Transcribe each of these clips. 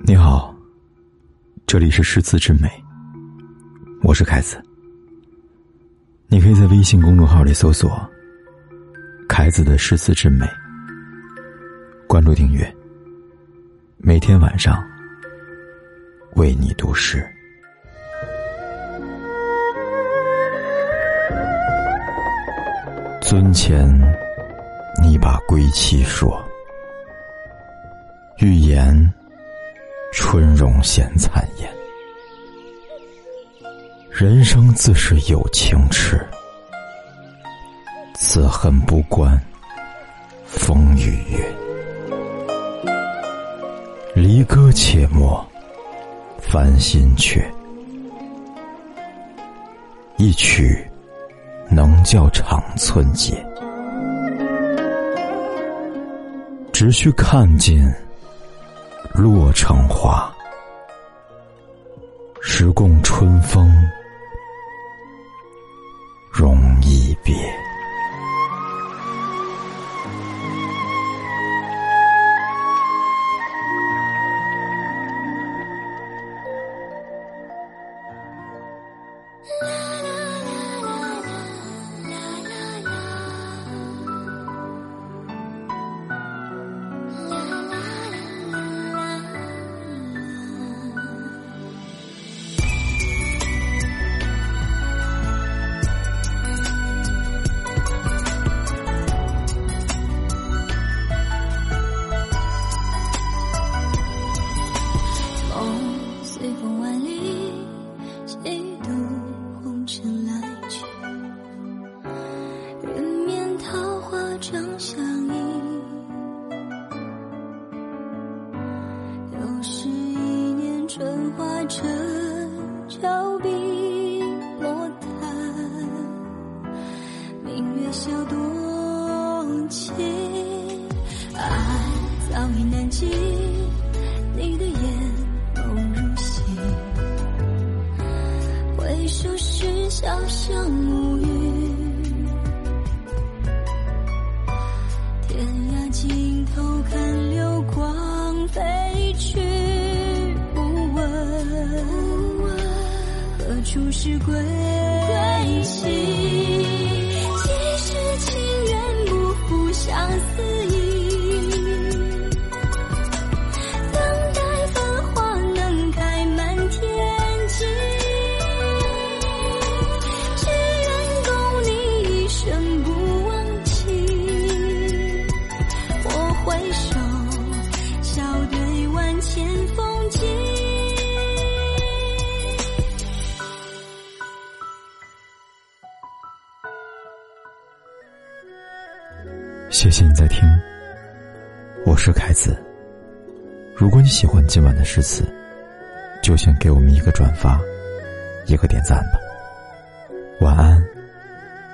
你好，这里是诗词之美，我是凯子。你可以在微信公众号里搜索“凯子的诗词之美”，关注订阅，每天晚上为你读诗。尊前，你把归期说，欲言。春容现残颜，人生自是有情痴，此恨不关风与月。离歌且莫烦心却，一曲能教长寸结。只需看见。洛城花。时共春风容易别。随风万里几度红尘来去。人面桃花正相依又是一年春花正悄碧落叹明月笑多情爱早已难寄一首诗潇湘无语，天涯尽头看流光飞去。不问何处是归期？几时起谢谢你在听，我是凯子。如果你喜欢今晚的诗词，就请给我们一个转发，一个点赞吧。晚安，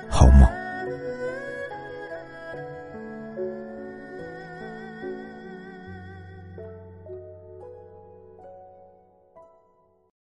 好梦。